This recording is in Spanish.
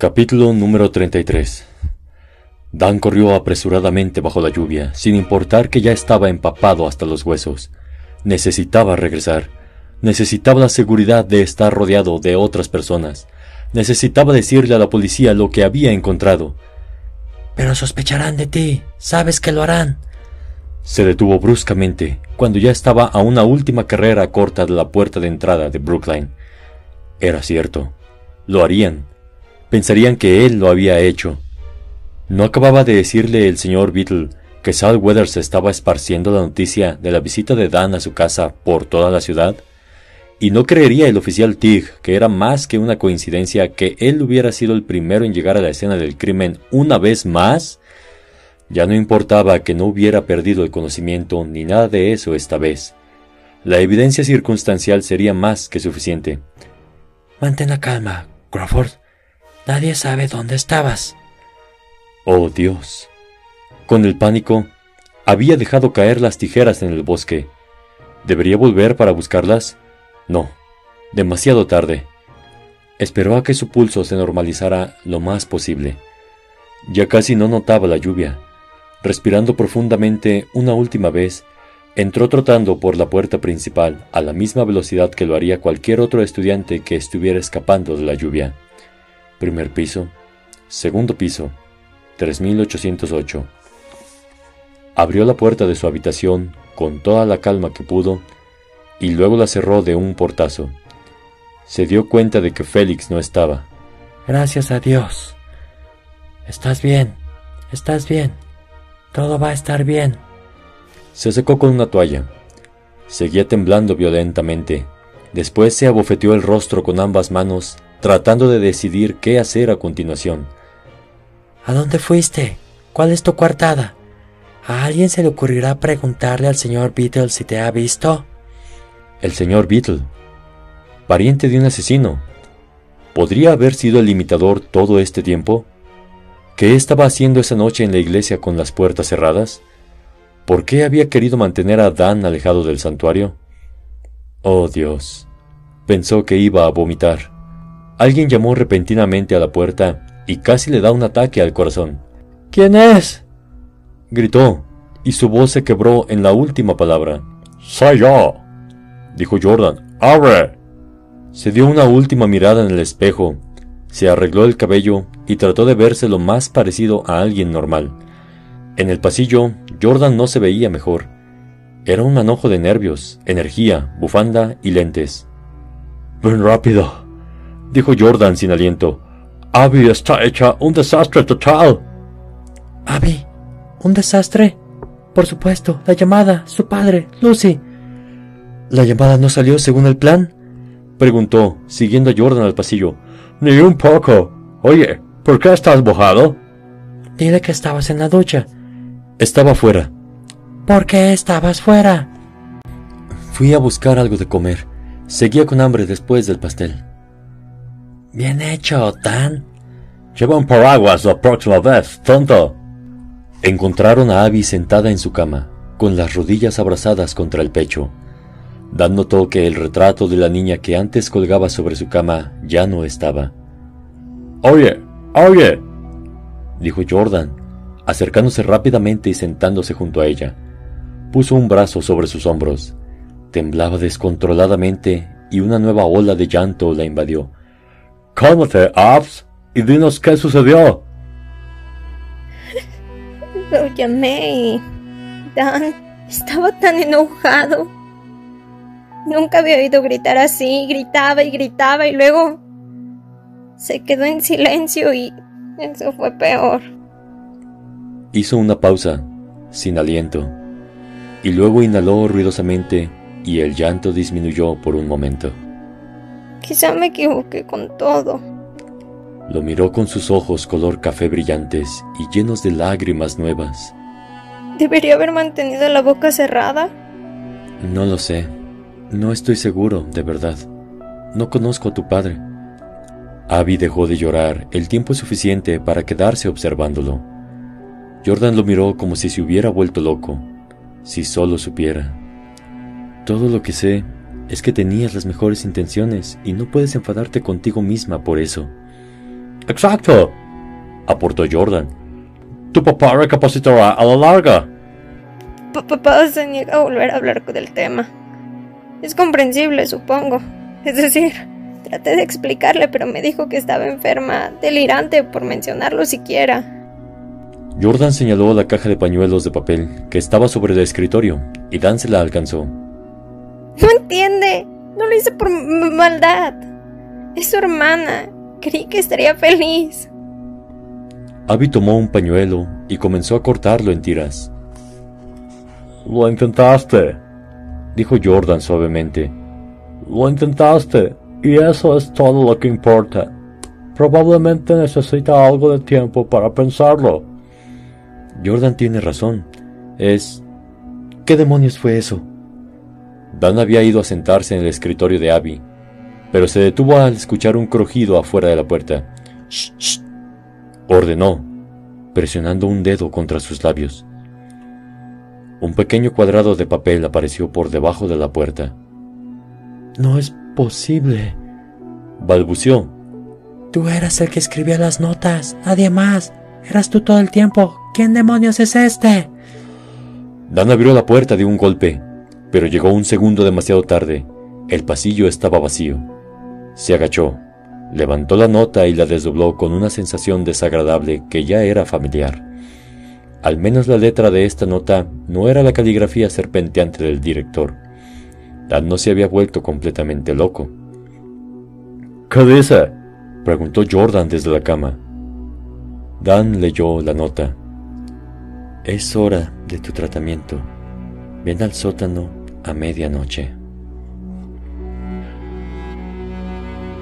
Capítulo número 33 Dan corrió apresuradamente bajo la lluvia, sin importar que ya estaba empapado hasta los huesos. Necesitaba regresar. Necesitaba la seguridad de estar rodeado de otras personas. Necesitaba decirle a la policía lo que había encontrado. Pero sospecharán de ti. Sabes que lo harán. Se detuvo bruscamente cuando ya estaba a una última carrera corta de la puerta de entrada de Brookline. Era cierto. Lo harían pensarían que él lo había hecho. ¿No acababa de decirle el señor Beetle que Sal Weathers estaba esparciendo la noticia de la visita de Dan a su casa por toda la ciudad? ¿Y no creería el oficial Tig que era más que una coincidencia que él hubiera sido el primero en llegar a la escena del crimen una vez más? Ya no importaba que no hubiera perdido el conocimiento ni nada de eso esta vez. La evidencia circunstancial sería más que suficiente. Mantén la calma, Crawford. Nadie sabe dónde estabas. Oh Dios. Con el pánico, había dejado caer las tijeras en el bosque. ¿Debería volver para buscarlas? No, demasiado tarde. Esperó a que su pulso se normalizara lo más posible. Ya casi no notaba la lluvia. Respirando profundamente una última vez, entró trotando por la puerta principal a la misma velocidad que lo haría cualquier otro estudiante que estuviera escapando de la lluvia. Primer piso. Segundo piso. 3808. Abrió la puerta de su habitación con toda la calma que pudo y luego la cerró de un portazo. Se dio cuenta de que Félix no estaba. Gracias a Dios. Estás bien. Estás bien. Todo va a estar bien. Se secó con una toalla. Seguía temblando violentamente. Después se abofeteó el rostro con ambas manos tratando de decidir qué hacer a continuación. ¿A dónde fuiste? ¿Cuál es tu coartada? ¿A alguien se le ocurrirá preguntarle al señor Beetle si te ha visto? El señor Beetle, pariente de un asesino. ¿Podría haber sido el imitador todo este tiempo? ¿Qué estaba haciendo esa noche en la iglesia con las puertas cerradas? ¿Por qué había querido mantener a Dan alejado del santuario? Oh Dios, pensó que iba a vomitar. Alguien llamó repentinamente a la puerta y casi le da un ataque al corazón. ¿Quién es? gritó, y su voz se quebró en la última palabra. Soy yo, dijo Jordan. ¡Abre! Se dio una última mirada en el espejo, se arregló el cabello y trató de verse lo más parecido a alguien normal. En el pasillo, Jordan no se veía mejor. Era un manojo de nervios, energía, bufanda y lentes. Ven rápido, dijo Jordan sin aliento. Abby está hecha un desastre total. Abby, ¿un desastre? Por supuesto, la llamada, su padre, Lucy. ¿La llamada no salió según el plan? preguntó, siguiendo a Jordan al pasillo. Ni un poco. Oye, ¿por qué estás mojado? Dile que estabas en la ducha. Estaba fuera. ¿Por qué estabas fuera? Fui a buscar algo de comer. Seguía con hambre después del pastel. Bien hecho, Dan. Lleva un paraguas la próxima vez, tonto. Encontraron a Abby sentada en su cama, con las rodillas abrazadas contra el pecho. Dan notó que el retrato de la niña que antes colgaba sobre su cama ya no estaba. Oye, oye, dijo Jordan, acercándose rápidamente y sentándose junto a ella. Puso un brazo sobre sus hombros. Temblaba descontroladamente y una nueva ola de llanto la invadió. Cálmate, Abs, y dinos qué sucedió. Lo llamé y Dan estaba tan enojado. Nunca había oído gritar así, gritaba y gritaba y luego se quedó en silencio y eso fue peor. Hizo una pausa, sin aliento, y luego inhaló ruidosamente y el llanto disminuyó por un momento. Quizá me equivoqué con todo. Lo miró con sus ojos color café brillantes y llenos de lágrimas nuevas. ¿Debería haber mantenido la boca cerrada? No lo sé. No estoy seguro, de verdad. No conozco a tu padre. Abby dejó de llorar el tiempo suficiente para quedarse observándolo. Jordan lo miró como si se hubiera vuelto loco, si solo supiera. Todo lo que sé es que tenías las mejores intenciones y no puedes enfadarte contigo misma por eso. Exacto, aportó Jordan. Tu papá recapacitará a la larga. Papá se niega a volver a hablar del tema. Es comprensible, supongo. Es decir, traté de explicarle, pero me dijo que estaba enferma, delirante por mencionarlo siquiera. Jordan señaló la caja de pañuelos de papel que estaba sobre el escritorio y Dan se la alcanzó. No entiende. No lo hice por maldad. Es su hermana. Creí que estaría feliz. Abby tomó un pañuelo y comenzó a cortarlo en tiras. Lo intentaste, dijo Jordan suavemente. Lo intentaste, y eso es todo lo que importa. Probablemente necesita algo de tiempo para pensarlo. Jordan tiene razón. Es... ¿Qué demonios fue eso? Dan había ido a sentarse en el escritorio de Abby, pero se detuvo al escuchar un crujido afuera de la puerta. ¡Shh! shh ordenó, presionando un dedo contra sus labios. Un pequeño cuadrado de papel apareció por debajo de la puerta. No es posible, balbuceó. Tú eras el que escribía las notas, nadie más. Eras tú todo el tiempo. ¿Quién demonios es este? Dan abrió la puerta de un golpe, pero llegó un segundo demasiado tarde. El pasillo estaba vacío. Se agachó, levantó la nota y la desdobló con una sensación desagradable que ya era familiar. Al menos la letra de esta nota no era la caligrafía serpenteante del director. Dan no se había vuelto completamente loco. ¿Qué dice? preguntó Jordan desde la cama. Dan leyó la nota. Es hora de tu tratamiento. Ven al sótano a medianoche.